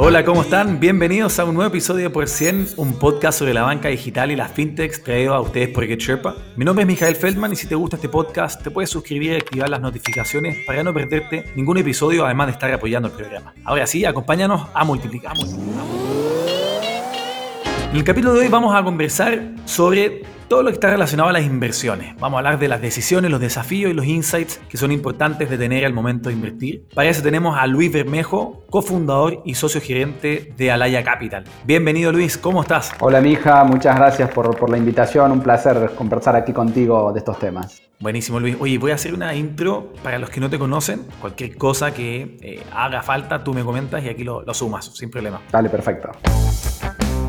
Hola, ¿cómo están? Bienvenidos a un nuevo episodio Por 100, un podcast sobre la banca digital y las fintechs traído a ustedes por GetSherpa. Mi nombre es Mijael Feldman y si te gusta este podcast, te puedes suscribir y activar las notificaciones para no perderte ningún episodio, además de estar apoyando el programa. Ahora sí, acompáñanos a multiplicar. En el capítulo de hoy vamos a conversar sobre todo lo que está relacionado a las inversiones. Vamos a hablar de las decisiones, los desafíos y los insights que son importantes de tener al momento de invertir. Para eso tenemos a Luis Bermejo, cofundador y socio gerente de Alaya Capital. Bienvenido Luis, ¿cómo estás? Hola mija, muchas gracias por, por la invitación, un placer conversar aquí contigo de estos temas. Buenísimo Luis. Oye, voy a hacer una intro para los que no te conocen. Cualquier cosa que eh, haga falta, tú me comentas y aquí lo, lo sumas, sin problema. Dale, perfecto.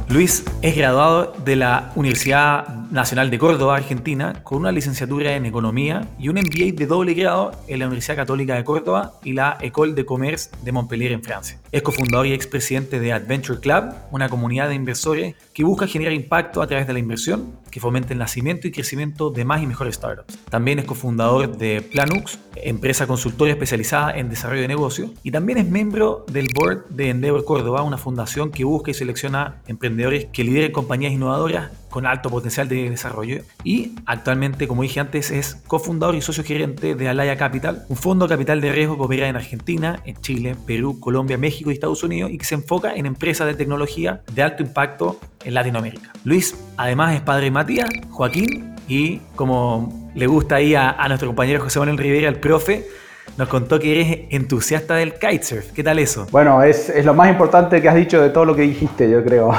Luis es graduado de la Universidad Nacional de Córdoba, Argentina, con una licenciatura en Economía y un MBA de doble grado en la Universidad Católica de Córdoba y la École de Commerce de Montpellier en Francia. Es cofundador y expresidente de Adventure Club, una comunidad de inversores que busca generar impacto a través de la inversión, que fomente el nacimiento y crecimiento de más y mejores startups. También es cofundador de Planux, empresa consultora especializada en desarrollo de negocios, y también es miembro del board de Endeavor Córdoba, una fundación que busca y selecciona emprendedores que lideren compañías innovadoras con alto potencial de desarrollo. Y actualmente, como dije antes, es cofundador y socio gerente de Alaya Capital, un fondo capital de riesgo que opera en Argentina, en Chile, Perú, Colombia, México y Estados Unidos y que se enfoca en empresas de tecnología de alto impacto en Latinoamérica. Luis, además, es padre de Matías, Joaquín y como le gusta ahí a, a nuestro compañero José Manuel Rivera, el profe, nos contó que eres entusiasta del kitesurf. ¿Qué tal eso? Bueno, es, es, lo más importante que has dicho de todo lo que dijiste, yo creo.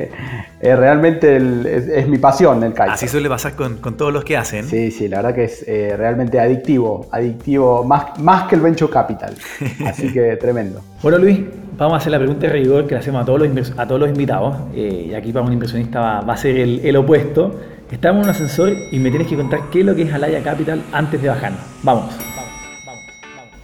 realmente el, es, es, mi pasión el kitesurf. Así suele pasar con, con, todos los que hacen. Sí, sí, la verdad que es eh, realmente adictivo, adictivo más, más que el venture capital. Así que tremendo. Bueno, Luis, vamos a hacer la pregunta de rigor que le hacemos a todos los, a todos los invitados. Eh, y aquí para un inversionista va, va a ser el, el opuesto. Estamos en un ascensor y me tienes que contar qué es lo que es Alaya Capital antes de bajarnos. Vamos.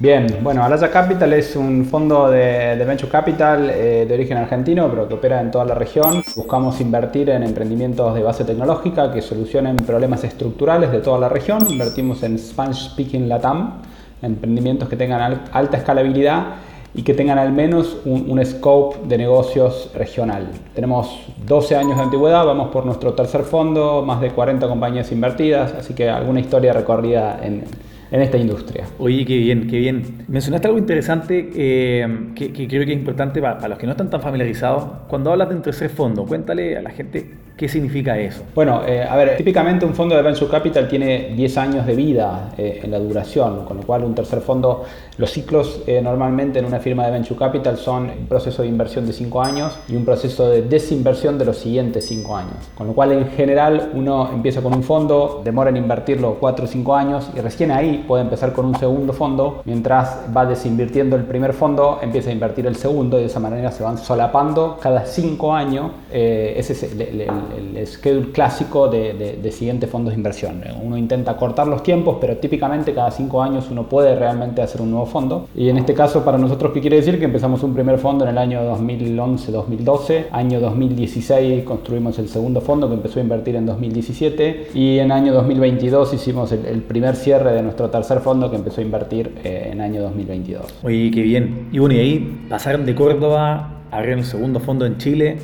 Bien, bueno, Alaya Capital es un fondo de, Venture Capital eh, de origen argentino, pero que opera en toda la región. Buscamos invertir en emprendimientos de base tecnológica que solucionen problemas estructurales de toda la región. Invertimos en Spanish Speaking Latam, emprendimientos que tengan al, alta escalabilidad y que tengan al menos un, un, scope de negocios regional. Tenemos 12 años de antigüedad, vamos por nuestro tercer fondo, más de 40 compañías invertidas, así que alguna historia recorrida en, en esta industria. Oye, qué bien, qué bien. Mencionaste algo interesante eh, que, creo que es importante para, para, los que no están tan familiarizados. Cuando hablas de un tercer fondo, cuéntale a la gente qué significa eso. Bueno, eh, a ver, típicamente un fondo de Venture Capital tiene 10 años de vida eh, en la duración, con lo cual un tercer fondo, los ciclos eh, normalmente en una firma de Venture Capital son un proceso de inversión de 5 años y un proceso de desinversión de los siguientes 5 años. Con lo cual en general uno empieza con un fondo, demora en invertirlo 4 o 5 años y recién ahí puede empezar con un segundo fondo, mientras va desinvirtiendo el primer fondo, empieza a invertir el segundo y de esa manera se van solapando cada 5 años. Eh, ese es el, el, el, schedule clásico de, de, de, siguientes fondos de inversión. Uno intenta cortar los tiempos, pero típicamente cada 5 años uno puede realmente hacer un nuevo fondo. Y en este caso para nosotros, ¿qué quiere decir? Que empezamos un primer fondo en el año 2011-2012, año 2016 construimos el segundo fondo que empezó a invertir en 2017 y en año 2022 hicimos el, el primer cierre de nuestro tercer fondo que empezó a invertir eh, en año 2022. Oye, qué bien. Y bueno, y ahí pasaron de Córdoba, abrieron el segundo fondo en Chile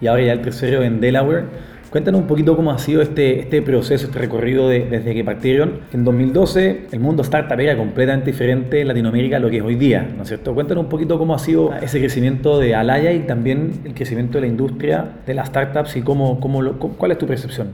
y ahora ya el tercero en Delaware. Cuéntanos un poquito cómo ha sido este, este proceso, este recorrido de, desde que partieron. En 2012 el mundo startup era completamente diferente en Latinoamérica a lo que es hoy día, ¿no es cierto? Cuéntanos un poquito cómo ha sido ese crecimiento de Alaya y también el crecimiento de la industria de las startups y cómo, cómo, cómo cuál es tu percepción.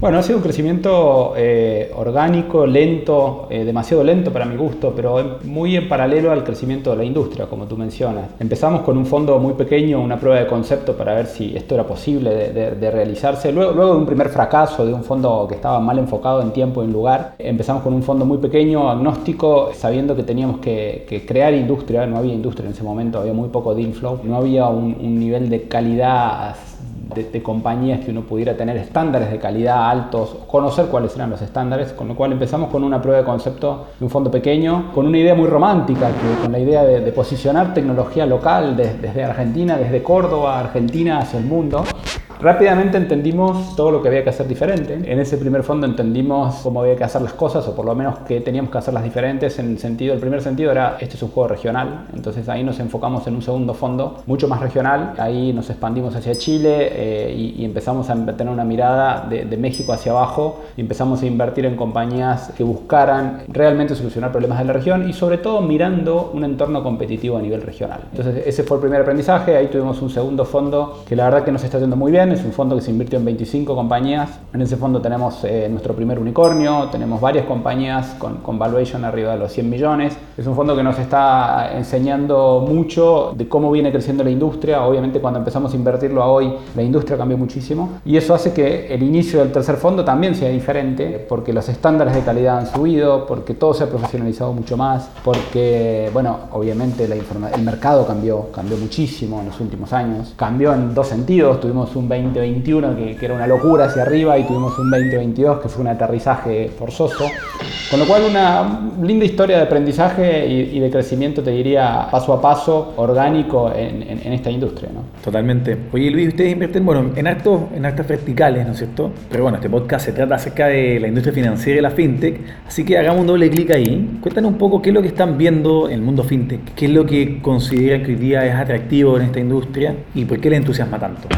Bueno, ha sido un crecimiento eh, orgánico, lento, eh, demasiado lento para mi gusto, pero muy en paralelo al crecimiento de la industria, como tú mencionas. Empezamos con un fondo muy pequeño, una prueba de concepto para ver si esto era posible de, de, de realizarse. Luego, luego, de un primer fracaso de un fondo que estaba mal enfocado en tiempo y en lugar, empezamos con un fondo muy pequeño, agnóstico, sabiendo que teníamos que, que crear industria. No había industria en ese momento, había muy poco deal flow, no había un, un nivel de calidad de, compañías que uno pudiera tener estándares de calidad altos, conocer cuáles eran los estándares, con lo cual empezamos con una prueba de concepto de un fondo pequeño, con una idea muy romántica, con la idea de, posicionar tecnología local desde Argentina, desde Córdoba, Argentina hacia el mundo. Rápidamente entendimos todo lo que había que hacer diferente. En ese primer fondo entendimos cómo había que hacer las cosas, o por lo menos que teníamos que hacerlas diferentes. En el sentido, el primer sentido era, este es un juego regional, entonces ahí nos enfocamos en un segundo fondo mucho más regional. Ahí nos expandimos hacia Chile eh, y, empezamos a tener una mirada de, México hacia abajo y empezamos a invertir en compañías que buscaran realmente solucionar problemas de la región y sobre todo mirando un entorno competitivo a nivel regional. Entonces ese fue el primer aprendizaje. Ahí tuvimos un segundo fondo que la verdad que nos está yendo muy bien es un fondo que se invirtió en 25 compañías. En ese fondo tenemos eh, nuestro primer unicornio, tenemos varias compañías con, con, valuation arriba de los 100 millones. Es un fondo que nos está enseñando mucho de cómo viene creciendo la industria. Obviamente cuando empezamos a invertirlo a hoy, la industria cambió muchísimo. Y eso hace que el inicio del tercer fondo también sea diferente, porque los estándares de calidad han subido, porque todo se ha profesionalizado mucho más, porque, bueno, obviamente la el mercado cambió, cambió muchísimo en los últimos años. Cambió en dos sentidos. Tuvimos un 2021 que, que, era una locura hacia arriba y tuvimos un 2022 que fue un aterrizaje forzoso. Con lo cual una linda historia de aprendizaje y, de crecimiento, te diría, paso a paso, orgánico en, en, esta industria. ¿no? Totalmente. Oye Luis, ustedes invierten bueno, en, actos en verticales, ¿no es cierto? Pero bueno, este podcast se trata acerca de la industria financiera y la fintech, así que hagamos un doble clic ahí. Cuéntanos un poco qué es lo que están viendo en el mundo fintech, qué es lo que consideran que hoy día es atractivo en esta industria y por qué le entusiasma tanto.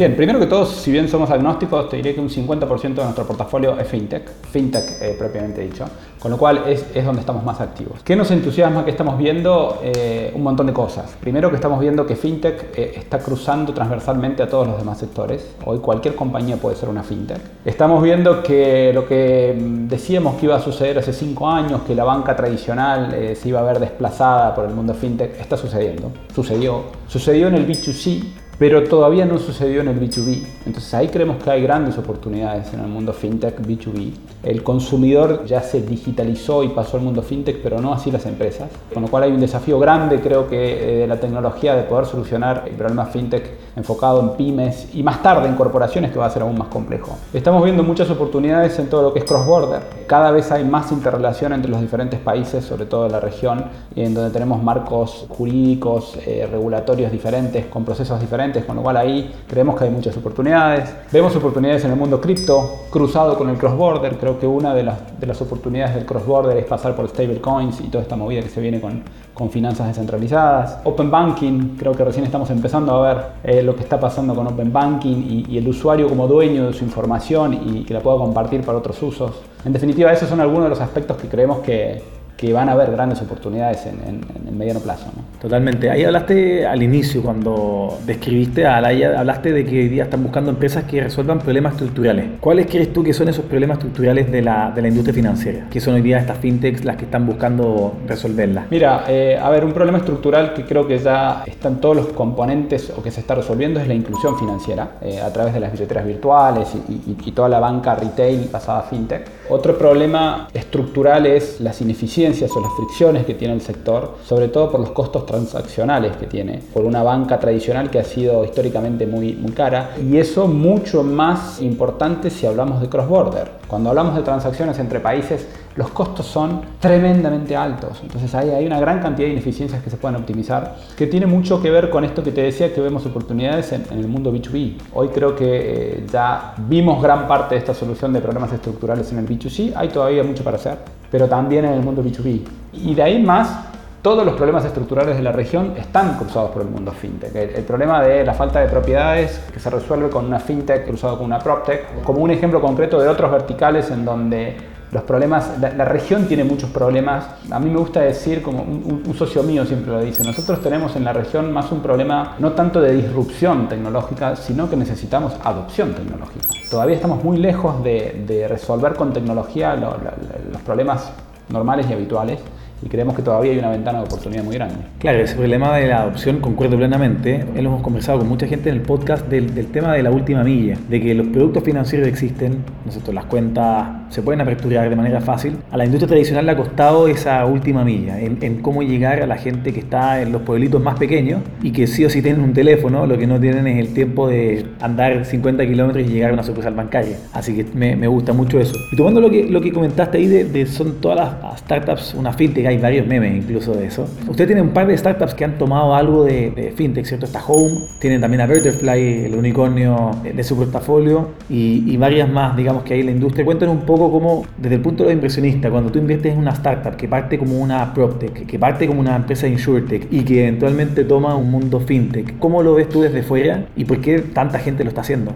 Bien, primero que todo, si bien somos agnósticos, te diré que un 50% de nuestro portafolio es fintech, fintech eh, propiamente dicho, con lo cual es, es, donde estamos más activos. ¿Qué nos entusiasma que estamos viendo? Eh, un montón de cosas. Primero que estamos viendo que fintech eh, está cruzando transversalmente a todos los demás sectores. Hoy cualquier compañía puede ser una fintech. Estamos viendo que lo que mm, decíamos que iba a suceder hace cinco años, que la banca tradicional se iba a ver desplazada por el mundo fintech, está sucediendo. Sucedió. Sucedió en el B2C, pero todavía no sucedió en el B2B. Entonces ahí creemos que hay grandes oportunidades en el mundo fintech B2B. El consumidor ya se digitalizó y pasó al mundo fintech, pero no así las empresas. Con lo cual hay un desafío grande, creo que, eh, de la tecnología de poder solucionar el problema fintech enfocado en pymes y más tarde en corporaciones que va a ser aún más complejo. Estamos viendo muchas oportunidades en todo lo que es cross-border. Cada vez hay más interrelación entre los diferentes países, sobre todo en la región, en donde tenemos marcos jurídicos, eh, regulatorios diferentes, con procesos diferentes con lo cual ahí creemos que hay muchas oportunidades. Vemos oportunidades en el mundo cripto, cruzado con el cross-border. Creo que una de las, de las oportunidades del cross-border es pasar por stablecoins y toda esta movida que se viene con, con finanzas descentralizadas. Open Banking, creo que recién estamos empezando a ver eh, lo que está pasando con Open Banking y, y, el usuario como dueño de su información y que la pueda compartir para otros usos. En definitiva, esos son algunos de los aspectos que creemos que, que van a haber grandes oportunidades en, el mediano plazo. Totalmente. Ahí hablaste al inicio, cuando describiste a Alaya, hablaste de que hoy día están buscando empresas que resuelvan problemas estructurales. ¿Cuáles crees tú que son esos problemas estructurales de la, de la industria financiera? ¿Qué son hoy día estas fintechs las que están buscando resolverlas? Mira, eh, a ver, un problema estructural que creo que ya están todos los componentes o que se está resolviendo es la inclusión financiera eh, a través de las billeteras virtuales y, y toda la banca retail basada a fintech. Otro problema estructural es las ineficiencias o las fricciones que tiene el sector, sobre todo por los costos transaccionales que tiene, por una banca tradicional que ha sido históricamente muy, muy cara, y eso mucho más importante si hablamos de cross-border. Cuando hablamos de transacciones entre países, los costos son tremendamente altos. Entonces ahí hay una gran cantidad de ineficiencias que se pueden optimizar, que tiene mucho que ver con esto que te decía que vemos oportunidades en, el mundo B2B. Hoy creo que eh, ya vimos gran parte de esta solución de problemas estructurales en el B2C, hay todavía mucho para hacer, pero también en el mundo B2B. Y de ahí más, todos los problemas estructurales de la región están cruzados por el mundo fintech. El, problema de la falta de propiedades que se resuelve con una fintech cruzado con una proptech, como un ejemplo concreto de otros verticales en donde los problemas, la, región tiene muchos problemas. A mí me gusta decir, como un, socio mío siempre lo dice, nosotros tenemos en la región más un problema no tanto de disrupción tecnológica, sino que necesitamos adopción tecnológica. Todavía estamos muy lejos de, resolver con tecnología los problemas normales y habituales y creemos que todavía hay una ventana de oportunidad muy grande. Claro, ese problema de la adopción concuerdo plenamente. Lo hemos conversado con mucha gente en el podcast del, del tema de la última milla, de que los productos financieros existen, nosotros las cuentas se pueden aperturar de manera fácil. A la industria tradicional le ha costado esa última milla, en, en cómo llegar a la gente que está en los pueblitos más pequeños y que sí o sí tienen un teléfono, lo que no tienen es el tiempo de andar 50 kilómetros y llegar a una sucursal bancaria. Así que me, me, gusta mucho eso. Y tomando lo que, lo que comentaste ahí de, de son todas las startups, una fintech, hay varios memes incluso de eso. Usted tiene un par de startups que han tomado algo de, de fintech, ¿cierto? Está Home, tienen también a Verterfly, el unicornio de su portafolio y, y varias más, digamos, que hay en la industria. Cuéntanos un poco cómo, desde el punto de inversionista, cuando tú inviertes en una startup que parte como una PropTech, que parte como una empresa de InsurTech y que eventualmente toma un mundo fintech, ¿cómo lo ves tú desde fuera y por qué tanta gente lo está haciendo?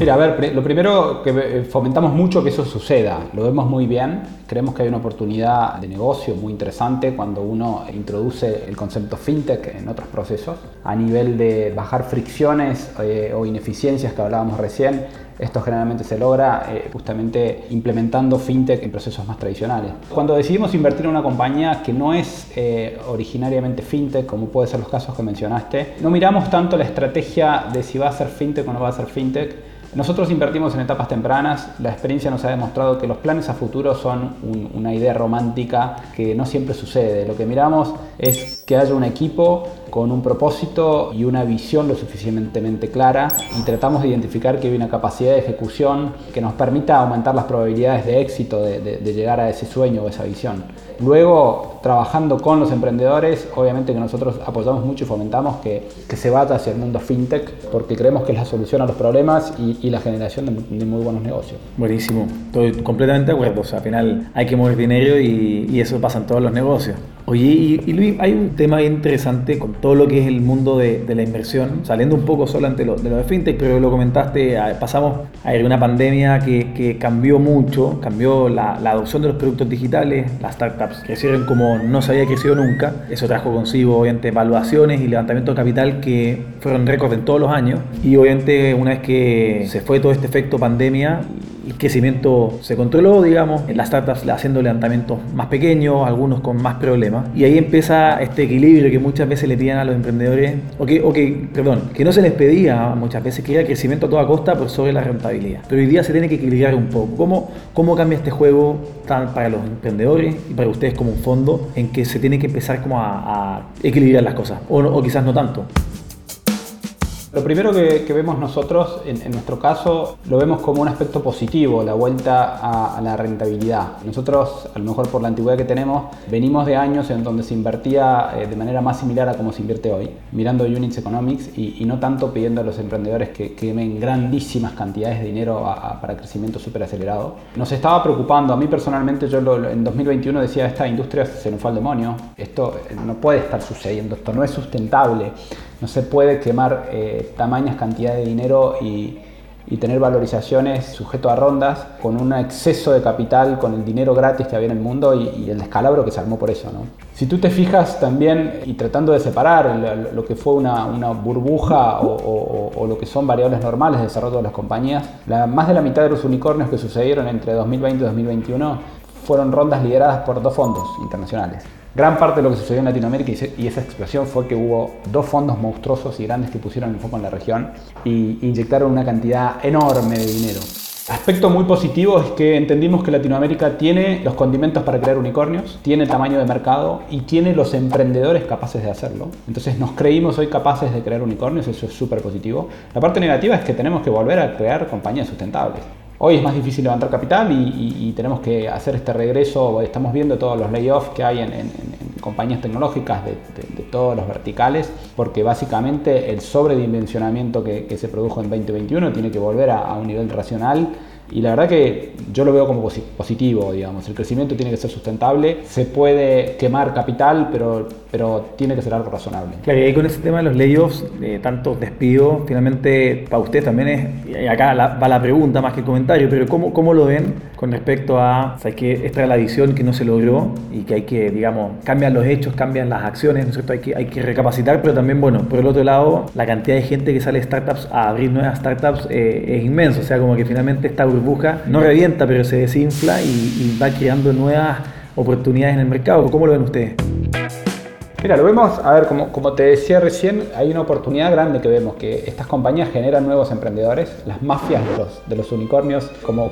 Mira, a ver, lo primero que eh, fomentamos mucho que eso suceda, lo vemos muy bien, creemos que hay una oportunidad de negocio muy interesante cuando uno introduce el concepto fintech en otros procesos, a nivel de bajar fricciones eh, o ineficiencias que hablábamos recién, esto generalmente se logra eh, justamente implementando fintech en procesos más tradicionales. Cuando decidimos invertir en una compañía que no es eh, originariamente fintech, como puede ser los casos que mencionaste, no miramos tanto la estrategia de si va a ser fintech o no va a ser fintech, nosotros invertimos en etapas tempranas, la experiencia nos ha demostrado que los planes a futuro son un, una idea romántica que no siempre sucede. Lo que miramos es que haya un equipo con un propósito y una visión lo suficientemente clara y tratamos de identificar que hay una capacidad de ejecución que nos permita aumentar las probabilidades de éxito de, de, de llegar a ese sueño o esa visión. Luego, trabajando con los emprendedores, obviamente que nosotros apoyamos mucho y fomentamos que, que, se vaya hacia el mundo fintech porque creemos que es la solución a los problemas y, y la generación de, de, muy buenos negocios. Buenísimo, estoy completamente de acuerdo. O sea, al final hay que mover dinero y, y eso pasa en todos los negocios. Oye, y, Luis, hay un tema interesante con todo lo que es el mundo de, la inversión, saliendo un poco solo ante lo, de lo fintech, pero lo comentaste, pasamos a una pandemia que, cambió mucho, cambió la, la, adopción de los productos digitales, las startups crecieron como no se había crecido nunca, eso trajo consigo obviamente evaluaciones y levantamiento de capital que fueron récords en todos los años, y obviamente una vez que se fue todo este efecto pandemia, el crecimiento se controló, digamos, las startups haciendo levantamientos más pequeños, algunos con más problemas. Y ahí empieza este equilibrio que muchas veces le piden a los emprendedores, o que, o que, perdón, que no se les pedía muchas veces, que era crecimiento a toda costa por sobre la rentabilidad. Pero hoy día se tiene que equilibrar un poco. ¿Cómo, cómo cambia este juego tan para los emprendedores y para ustedes como un fondo en que se tiene que empezar como a, a equilibrar las cosas? O, o quizás no tanto. Lo primero que, que vemos nosotros, en, en, nuestro caso, lo vemos como un aspecto positivo, la vuelta a, a, la rentabilidad. Nosotros, a lo mejor por la antigüedad que tenemos, venimos de años en donde se invertía eh, de manera más similar a como se invierte hoy, mirando Units Economics y, y no tanto pidiendo a los emprendedores que quemen grandísimas cantidades de dinero a, para crecimiento súper acelerado. Nos estaba preocupando, a mí personalmente, yo lo, en 2021 decía, esta industria se nos fue al demonio, esto no puede estar sucediendo, esto no es sustentable no se puede quemar eh, tamañas cantidades de dinero y, tener valorizaciones sujeto a rondas con un exceso de capital, con el dinero gratis que había en el mundo y, el descalabro que se armó por eso. ¿no? Si tú te fijas también, y tratando de separar lo, que fue una, burbuja o, o, o, lo que son variables normales de desarrollo de las compañías, la, más de la mitad de los unicornios que sucedieron entre 2020 y 2021 fueron rondas lideradas por dos fondos internacionales. Gran parte de lo que sucedió en Latinoamérica y esa explosión fue que hubo dos fondos monstruosos y grandes que pusieron el foco en la región y inyectaron una cantidad enorme de dinero. Aspecto muy positivo es que entendimos que Latinoamérica tiene los condimentos para crear unicornios, tiene el tamaño de mercado y tiene los emprendedores capaces de hacerlo. Entonces nos creímos hoy capaces de crear unicornios, eso es súper positivo. La parte negativa es que tenemos que volver a crear compañías sustentables. Hoy es más difícil levantar capital y, tenemos que hacer este regreso. Estamos viendo todos los layoffs que hay en, compañías tecnológicas de, todos los verticales, porque básicamente el sobredimensionamiento que, que, se produjo en 2021 tiene que volver a, a un nivel racional y la verdad que yo lo veo como positivo, digamos. El crecimiento tiene que ser sustentable, se puede quemar capital, pero, pero tiene que ser algo razonable. Claro, y ahí con ese tema de los layoffs, de tantos despidos, finalmente para usted también es, y acá la, va la pregunta más que el comentario, pero ¿cómo, cómo lo ven con respecto a, o que esta es la visión que no se logró y que hay que, digamos, cambian los hechos, cambian las acciones, ¿no es cierto? Hay que, hay que recapacitar, pero también, bueno, por el otro lado, la cantidad de gente que sale de startups a abrir nuevas startups eh, es inmenso, o sea, como que finalmente esta burbuja no revienta, pero se desinfla y, y va creando nuevas oportunidades en el mercado. ¿Cómo lo ven ustedes? Mira, lo vemos, a ver, como, te decía recién, hay una oportunidad grande que vemos, que estas compañías generan nuevos emprendedores, las mafias de los, unicornios, como,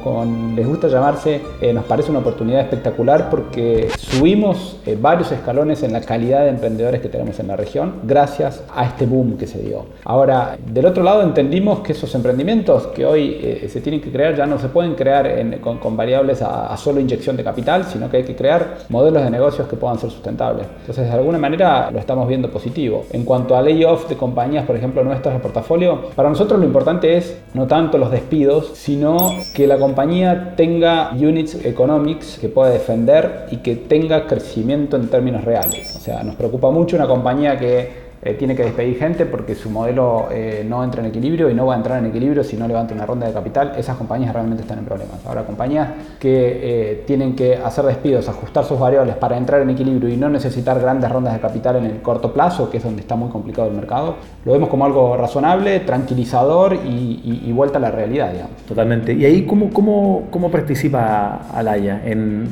les gusta llamarse, eh, nos parece una oportunidad espectacular porque subimos eh, varios escalones en la calidad de emprendedores que tenemos en la región gracias a este boom que se dio. Ahora, del otro lado entendimos que esos emprendimientos que hoy eh, se tienen que crear ya no se pueden crear con, variables a solo inyección de capital, sino que hay que crear modelos de negocios que puedan ser sustentables. Entonces, de alguna manera, lo estamos viendo positivo. En cuanto a layoff de compañías, por ejemplo, nuestras de portafolio, para nosotros lo importante es no tanto los despidos, sino que la compañía tenga units economics que pueda defender y que tenga crecimiento en términos reales. O sea, nos preocupa mucho una compañía que eh, tiene que despedir gente porque su modelo eh, no entra en equilibrio y no va a entrar en equilibrio si no levanta una ronda de capital, esas compañías realmente están en problemas. Ahora, compañías que eh, tienen que hacer despidos, ajustar sus variables para entrar en equilibrio y no necesitar grandes rondas de capital en el corto plazo, que es donde está muy complicado el mercado, lo vemos como algo razonable, tranquilizador y, vuelta a la realidad. Digamos. Totalmente. ¿Y ahí cómo, cómo, cómo participa Alaya?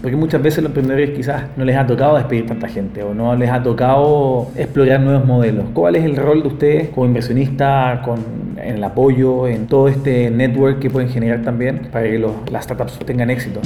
Porque muchas veces los emprendedores quizás no les ha tocado despedir tanta gente o no les ha tocado explorar nuevos modelos ¿Cuál es el rol de ustedes como inversionista con, en el apoyo, en todo este network que pueden generar también para que las startups tengan éxito?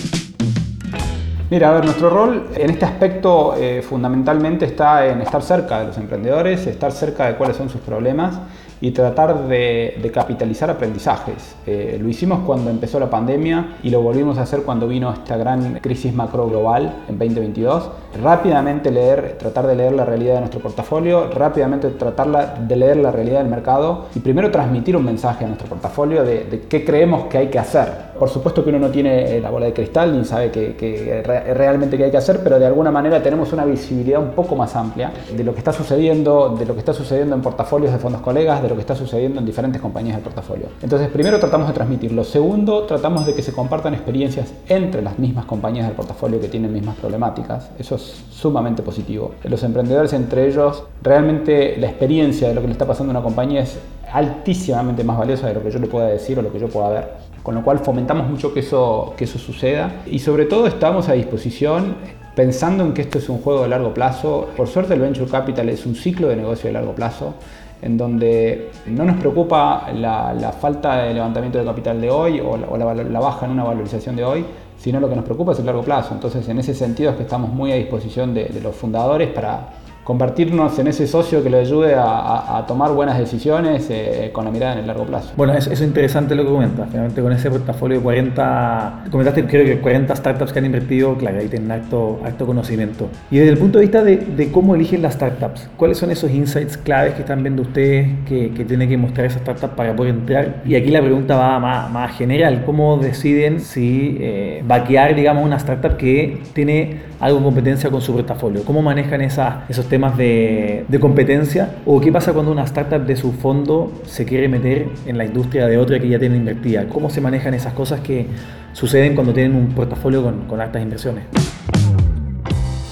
Mira, a ver, nuestro rol en este aspecto eh, fundamentalmente está en estar cerca de los emprendedores, estar cerca de cuáles son sus problemas y tratar de, capitalizar aprendizajes. Eh, lo hicimos cuando empezó la pandemia y lo volvimos a hacer cuando vino esta gran crisis macro global en 2022. Rápidamente leer, tratar de leer la realidad de nuestro portafolio, rápidamente tratar de leer la realidad del mercado y primero transmitir un mensaje a nuestro portafolio de, qué creemos que hay que hacer. Por supuesto que uno no tiene eh, la bola de cristal ni sabe que, realmente qué hay que hacer, pero de alguna manera tenemos una visibilidad un poco más amplia de lo que está sucediendo, de lo que está sucediendo en portafolios de fondos colegas, lo que está sucediendo en diferentes compañías del portafolio. Entonces, primero tratamos de transmitirlo. Segundo, tratamos de que se compartan experiencias entre las mismas compañías del portafolio que tienen mismas problemáticas. Eso es sumamente positivo. Los emprendedores entre ellos, realmente la experiencia de lo que le está pasando a una compañía es altísimamente más valiosa de lo que yo le pueda decir o lo que yo pueda ver. Con lo cual fomentamos mucho que eso, que eso suceda y sobre todo estamos a disposición pensando en que esto es un juego de largo plazo. Por suerte el Venture Capital es un ciclo de negocio de largo plazo en donde no nos preocupa la, falta de levantamiento de capital de hoy o, la, baja en una valorización de hoy, sino lo que nos preocupa es el largo plazo. Entonces, en ese sentido es que estamos muy a disposición de los fundadores para convertirnos en ese socio que le ayude a, tomar buenas decisiones eh, con la mirada en el largo plazo. Bueno, eso, es interesante lo que comentas. Finalmente con ese portafolio de 40, comentaste creo que 40 startups que han invertido, claro, ahí tienen alto, alto conocimiento. Y desde el punto de vista de, cómo eligen las startups, ¿cuáles son esos insights claves que están viendo ustedes que, que tienen que mostrar esa startup para poder entrar? Y aquí la pregunta va más, más general, ¿cómo deciden si eh, vaquear, digamos, una startup que tiene algo de competencia con su portafolio? ¿Cómo manejan esa, esos temas de, competencia? ¿O qué pasa cuando una startup de su fondo se quiere meter en la industria de otra que ya tiene invertida? ¿Cómo se manejan esas cosas que suceden cuando tienen un portafolio con, con altas inversiones?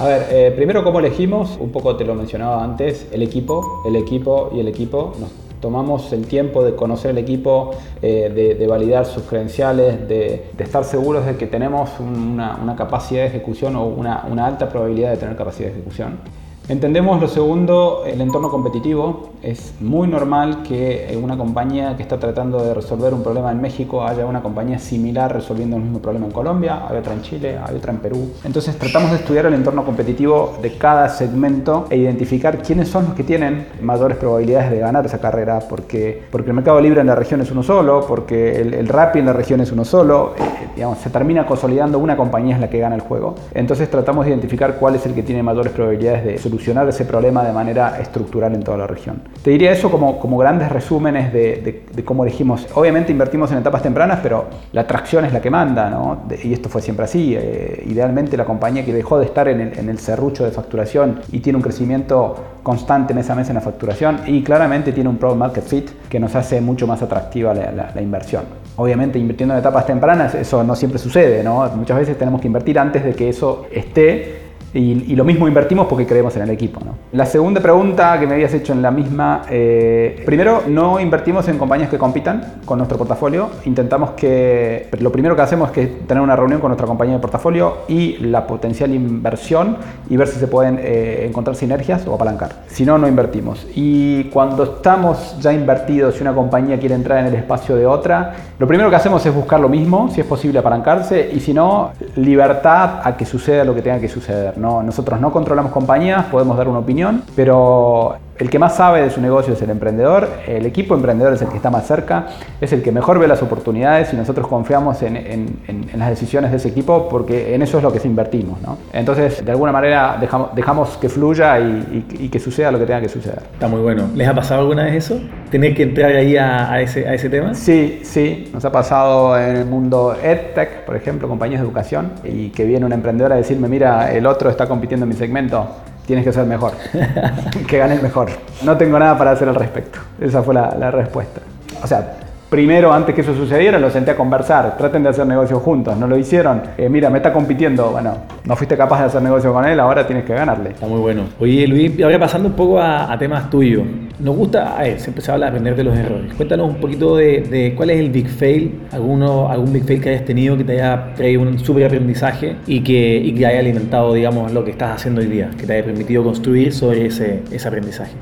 A ver, eh, primero cómo elegimos, un poco te lo mencionaba antes, el equipo, el equipo y el equipo. Nos tomamos el tiempo de conocer el equipo, eh, de, validar sus credenciales, de, estar seguros de que tenemos una, capacidad de ejecución o una, una alta probabilidad de tener capacidad de ejecución. Entendemos lo segundo, el entorno competitivo. Es muy normal que una compañía que está tratando de resolver un problema en México haya una compañía similar resolviendo el mismo problema en Colombia, hay otra en Chile, hay otra en Perú. Entonces tratamos de estudiar el entorno competitivo de cada segmento e identificar quiénes son los que tienen mayores probabilidades de ganar esa carrera, porque, porque el mercado libre en la región es uno solo, porque el, el RAPI en la región es uno solo, eh, digamos, se termina consolidando una compañía es la que gana el juego. Entonces tratamos de identificar cuál es el que tiene mayores probabilidades de solucionar solucionar ese problema de manera estructural en toda la región. Te diría eso como, como grandes resúmenes de, de, cómo elegimos. Obviamente invertimos en etapas tempranas, pero la atracción es la que manda, ¿no? y esto fue siempre así. Eh, idealmente la compañía que dejó de estar en el, en el serrucho de facturación y tiene un crecimiento constante en esa mesa en la facturación y claramente tiene un product market fit que nos hace mucho más atractiva la, la, inversión. Obviamente invirtiendo en etapas tempranas eso no siempre sucede, ¿no? muchas veces tenemos que invertir antes de que eso esté Y, lo mismo invertimos porque creemos en el equipo. La segunda pregunta que me habías hecho en la misma, eh, primero, no invertimos en compañías que compitan con nuestro portafolio. Intentamos que, lo primero que hacemos es tener una reunión con nuestra compañía de portafolio y la potencial inversión y ver si se pueden eh, encontrar sinergias o apalancar. Si no, no invertimos. Y cuando estamos ya invertidos y una compañía quiere entrar en el espacio de otra, lo primero que hacemos es buscar lo mismo, si es posible apalancarse, y si no, libertad a que suceda lo que tenga que suceder. ¿No? Nosotros no controlamos compañías, podemos dar una opinión, pero el que más sabe de su negocio es el emprendedor, el equipo emprendedor es el que está más cerca, es el que mejor ve las oportunidades y nosotros confiamos en, las decisiones de ese equipo porque en eso es lo que invertimos. ¿no? Entonces, de alguna manera, dejamos, dejamos que fluya y, que suceda lo que tenga que suceder. Está muy bueno. ¿Les ha pasado alguna vez eso? ¿Tener que entrar ahí a, ese, a ese tema? Sí, sí. Nos ha pasado en el mundo EdTech, por ejemplo, compañías de educación, y que viene una emprendedora a decirme, mira, el otro está compitiendo en mi segmento tienes que ser mejor, que gane el mejor. No tengo nada para hacer al respecto. Esa fue la, la respuesta. O sea, Primero, antes que eso sucediera, lo senté a conversar. Traten de hacer negocios juntos. No lo hicieron. Eh, mira, me está compitiendo. Bueno, no fuiste capaz de hacer negocio con él, ahora tienes que ganarle. Está muy bueno. Oye, Luis, ahora pasando un poco a, temas tuyos. Nos gusta, a ver, siempre se habla de aprender de los errores. Cuéntanos un poquito de, cuál es el big fail, alguno, algún big fail que hayas tenido que te haya traído un súper aprendizaje y que, y que haya alimentado, digamos, lo que estás haciendo hoy día, que te haya permitido construir sobre ese, ese aprendizaje.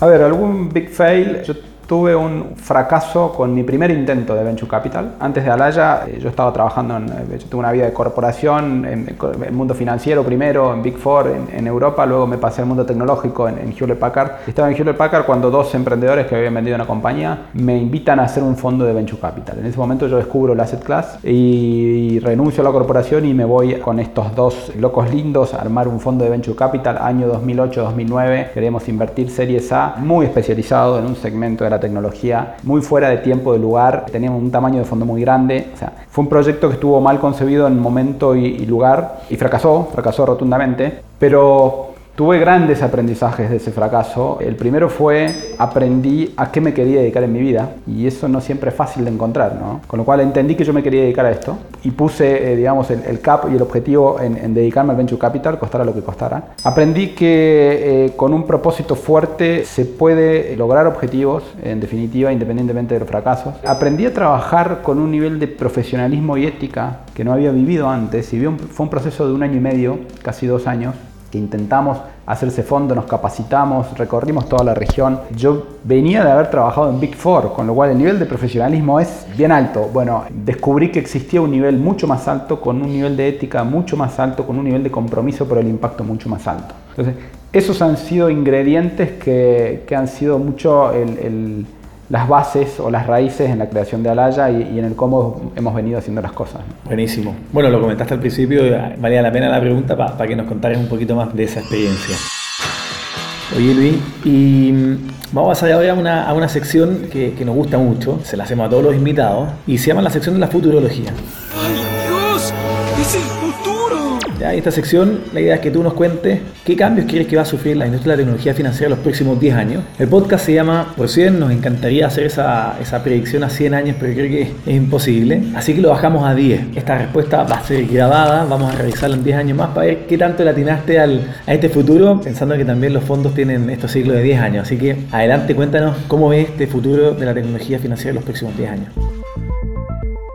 A ver, algún big fail. Yo tuve un fracaso con mi primer intento de Venture Capital. Antes de Alaya, eh, yo estaba trabajando en, eh, yo tuve una vida de corporación, en, el mundo financiero primero, en Big Four, en, Europa, luego me pasé al mundo tecnológico en, Hewlett Packard. Estaba en Hewlett Packard cuando dos emprendedores que habían vendido una compañía me invitan a hacer un fondo de Venture Capital. En ese momento yo descubro el asset class y, renuncio a la corporación y me voy con estos dos locos lindos a armar un fondo de Venture Capital año 2008-2009. Queremos invertir Series A, muy especializado en un segmento de la tecnología muy fuera de tiempo, de lugar, teníamos un tamaño de fondo muy grande, o sea, fue un proyecto que estuvo mal concebido en momento y, y lugar y fracasó, fracasó rotundamente, pero Tuve grandes aprendizajes de ese fracaso. El primero fue aprendí a qué me quería dedicar en mi vida y eso no siempre es fácil de encontrar, ¿no? Con lo cual entendí que yo me quería dedicar a esto y puse, eh, digamos, el, cap y el objetivo en, dedicarme al venture capital, costara lo que costara. Aprendí que eh, con un propósito fuerte se puede lograr objetivos, en definitiva, independientemente de los fracasos. Aprendí a trabajar con un nivel de profesionalismo y ética que no había vivido antes y fue un proceso de un año y medio, casi dos años, intentamos hacer ese fondo, nos capacitamos, recorrimos toda la región. Yo venía de haber trabajado en Big Four, con lo cual el nivel de profesionalismo es bien alto. Bueno, descubrí que existía un nivel mucho más alto, con un nivel de ética mucho más alto, con un nivel de compromiso por el impacto mucho más alto. Entonces, esos han sido ingredientes que han sido mucho el las bases o las raíces en la creación de Alaya y, en el cómo hemos venido haciendo las cosas. Buenísimo. Bueno, lo comentaste al principio, valía la pena la pregunta para que nos contaras un poquito más de esa experiencia. Oye Luis, y mm, vamos a pasar ahora a una, a una sección que, que nos gusta mucho, se la hacemos a todos los invitados, y se llama la sección de la futurología. Ya, esta sección, la idea es que tú nos cuentes qué cambios quieres que va a sufrir la industria de la tecnología financiera en los próximos 10 años. El podcast se llama Por 100, nos encantaría hacer esa, esa predicción a 100 años, pero creo que es imposible. Así que lo bajamos a 10. Esta respuesta va a ser grabada, vamos a revisarla en 10 años más para ver qué tanto le atinaste al, a este futuro, pensando que también los fondos tienen estos ciclos de 10 años. Así que adelante, cuéntanos cómo ves este futuro de la tecnología financiera en los próximos 10 años.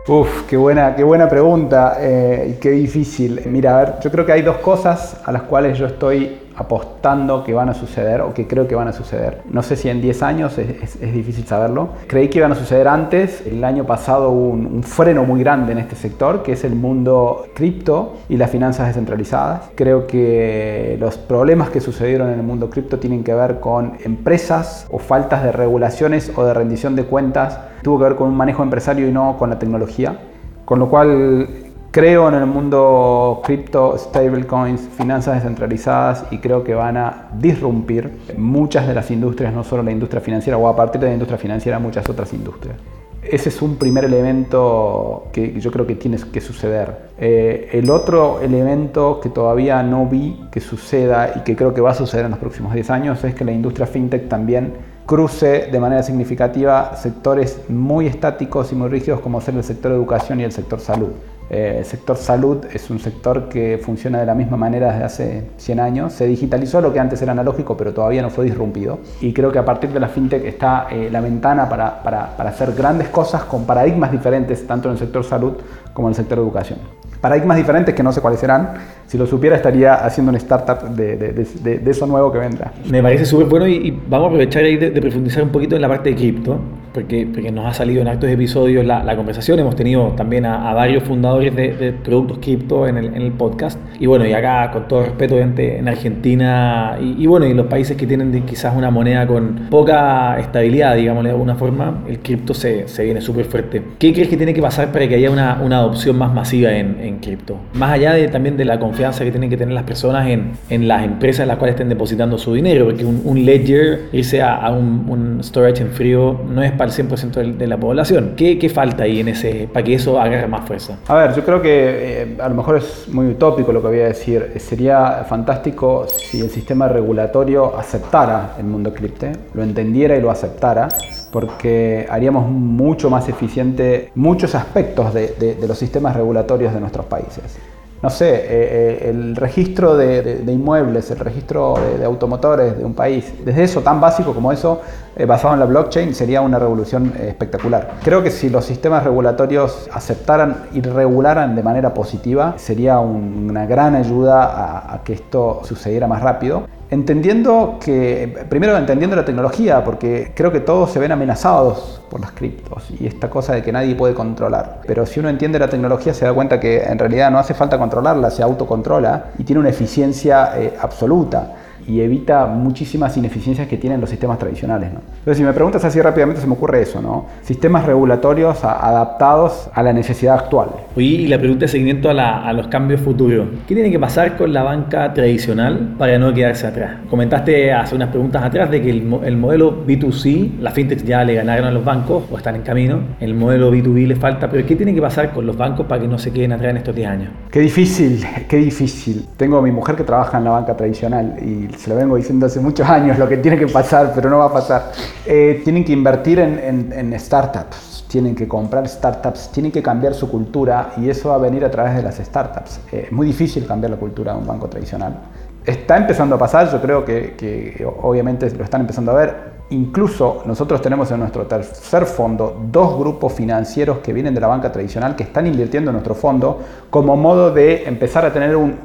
Uf, qué buena, qué buena pregunta eh, y qué difícil. Mira, a ver, yo creo que hay dos cosas a las cuales yo estoy apostando que van a suceder o que creo que van a suceder. No sé si en 10 años es, difícil saberlo. Creí que iban a suceder antes. El año pasado hubo un, freno muy grande en este sector, que es el mundo cripto y las finanzas descentralizadas. Creo que los problemas que sucedieron en el mundo cripto tienen que ver con empresas o faltas de regulaciones o de rendición de cuentas. Tuvo que ver con un manejo empresario y no con la tecnología. Con lo cual Creo en el mundo cripto, stablecoins, finanzas descentralizadas y creo que van a disrumpir muchas de las industrias, no solo la industria financiera o a partir de la industria financiera muchas otras industrias. Ese es un primer elemento que yo creo que tiene que suceder. Eh, el otro elemento que todavía no vi que suceda y que creo que va a suceder en los próximos 10 años es que la industria fintech también cruce de manera significativa sectores muy estáticos y muy rígidos como ser el sector educación y el sector salud. Eh, el sector salud es un sector que funciona de la misma manera desde hace 100 años. Se digitalizó lo que antes era analógico, pero todavía no fue disrumpido. Y creo que a partir de la fintech está eh, la ventana para, para, para hacer grandes cosas con paradigmas diferentes, tanto en el sector salud como en el sector educación paradigmas diferentes que no sé cuáles serán. Si lo supiera estaría haciendo una startup de, de, de, de eso nuevo que vendrá. Me parece súper bueno y, y, vamos a aprovechar ahí de, profundizar un poquito en la parte de cripto, porque, porque nos ha salido en actos episodios la, la conversación. Hemos tenido también a, a varios fundadores de, productos cripto en el, en el, podcast. Y bueno, y acá con todo respeto en Argentina y, y, bueno, y los países que tienen quizás una moneda con poca estabilidad, digamos de alguna forma, el cripto se, se viene súper fuerte. ¿Qué crees que tiene que pasar para que haya una, una adopción más masiva en, en cripto. Más allá de, también de la confianza que tienen que tener las personas en, en las empresas en las cuales estén depositando su dinero, porque un, un ledger, irse a, a un, un, storage en frío, no es para el 100% de, la población. ¿Qué, ¿Qué, falta ahí en ese, para que eso agarre más fuerza? A ver, yo creo que eh, a lo mejor es muy utópico lo que voy a decir. Sería fantástico si el sistema regulatorio aceptara el mundo cripto, lo entendiera y lo aceptara porque haríamos mucho más eficiente muchos aspectos de, los sistemas regulatorios de nuestros países. No sé, eh, eh, el registro de, inmuebles, el registro de, automotores de un país, desde eso tan básico como eso, eh, basado en la blockchain, sería una revolución espectacular. Creo que si los sistemas regulatorios aceptaran y regularan de manera positiva, sería un, una gran ayuda a, a que esto sucediera más rápido entendiendo que, primero entendiendo la tecnología, porque creo que todos se ven amenazados por las criptos y esta cosa de que nadie puede controlar. Pero si uno entiende la tecnología se da cuenta que en realidad no hace falta controlarla, se autocontrola y tiene una eficiencia eh, absoluta y evita muchísimas ineficiencias que tienen los sistemas tradicionales. ¿no? Entonces, si me preguntas así rápidamente, se me ocurre eso, ¿no? Sistemas regulatorios adaptados a la necesidad actual. Oye, y la pregunta de seguimiento a, la, a, los cambios futuros. ¿Qué tiene que pasar con la banca tradicional para no quedarse atrás? Comentaste hace unas preguntas atrás de que el, el modelo B2C, las fintechs ya le ganaron a los bancos o están en camino. El modelo B2B le falta, pero ¿qué tiene que pasar con los bancos para que no se queden atrás en estos 10 años? Qué difícil, qué difícil. Tengo a mi mujer que trabaja en la banca tradicional y se lo vengo diciendo hace muchos años lo que tiene que pasar, pero no va a pasar. Eh, tienen que invertir en, en, en, startups, tienen que comprar startups, tienen que cambiar su cultura y eso va a venir a través de las startups. Eh, es muy difícil cambiar la cultura de un banco tradicional. Está empezando a pasar, yo creo que, que obviamente lo están empezando a ver. Incluso nosotros tenemos en nuestro tercer fondo dos grupos financieros que vienen de la banca tradicional que están invirtiendo en nuestro fondo como modo de empezar a tener un,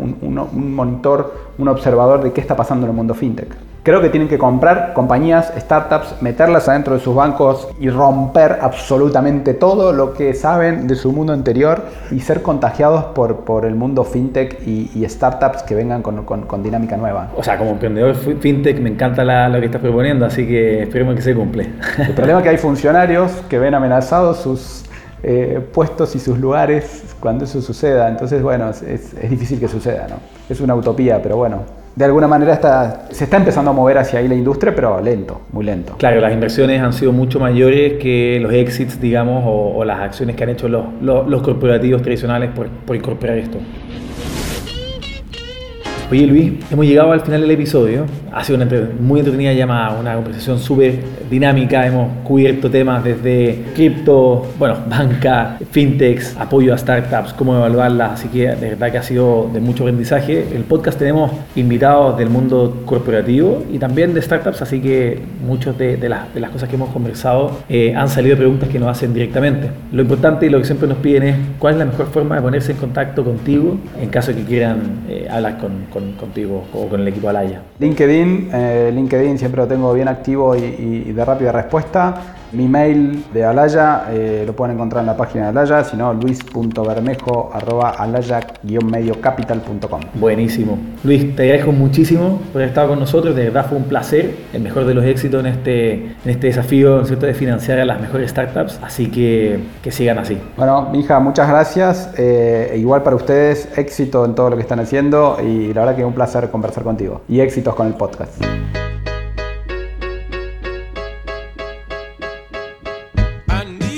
monitor, un observador de qué está pasando en el mundo fintech. Creo que tienen que comprar compañías, startups, meterlas adentro de sus bancos y romper absolutamente todo lo que saben de su mundo anterior y ser contagiados por, por el mundo fintech y, y startups que vengan con, con, con, dinámica nueva. O sea, como emprendedor fintech me encanta la, lo que estás proponiendo, así que esperemos que se cumple. El problema es que hay funcionarios que ven amenazados sus eh, puestos y sus lugares cuando eso suceda. Entonces, bueno, es, es difícil que suceda, ¿no? Es una utopía, pero bueno, de alguna manera está, se está empezando a mover hacia ahí la industria, pero lento, muy lento. Claro, las inversiones han sido mucho mayores que los exits, digamos, o, las acciones que han hecho los corporativos tradicionales por, por incorporar esto. Oye Luis, hemos llegado al final del episodio. Ha sido una muy entretenida llamada, una conversación súper dinámica. Hemos cubierto temas desde cripto, bueno, banca, fintechs, apoyo a startups, cómo evaluarlas. Así que de verdad que ha sido de mucho aprendizaje. El podcast tenemos invitados del mundo corporativo y también de startups, así que muchas de, de, las, de las cosas que hemos conversado eh, han salido preguntas que nos hacen directamente. Lo importante y lo que siempre nos piden es cuál es la mejor forma de ponerse en contacto contigo en caso de que quieran eh, hablar con con, contigo o con el equipo Alaya? LinkedIn, eh, LinkedIn siempre lo tengo bien activo y, y de rápida respuesta. Mi mail de Alaya eh, lo pueden encontrar en la página de Alaya, si no, luis.bermejo.alaya-mediocapital.com. Buenísimo. Luis, te agradezco muchísimo por haber estado con nosotros, de verdad fue un placer, el mejor de los éxitos en este, en este desafío ¿cierto? de financiar a las mejores startups, así que que sigan así. Bueno, mi hija, muchas gracias, eh, igual para ustedes, éxito en todo lo que están haciendo y la verdad que es un placer conversar contigo y éxitos con el podcast.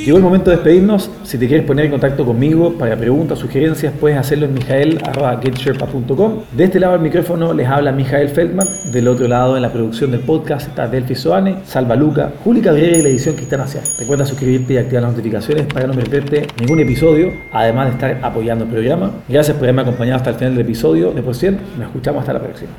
Llegó el momento de despedirnos. Si te quieres poner en contacto conmigo para preguntas, sugerencias, puedes hacerlo en mijael.getsherpa.com. De este lado del micrófono les habla Mijael Feldman. Del otro lado, en la producción del podcast está Delphi Soane, Salva Luca, Juli Cabrera y la edición Cristian Asia. Recuerda suscribirte y activar las notificaciones para no perderte ningún episodio, además de estar apoyando el programa. Gracias por haberme acompañado hasta el final del episodio de Por 100. Nos escuchamos hasta la próxima.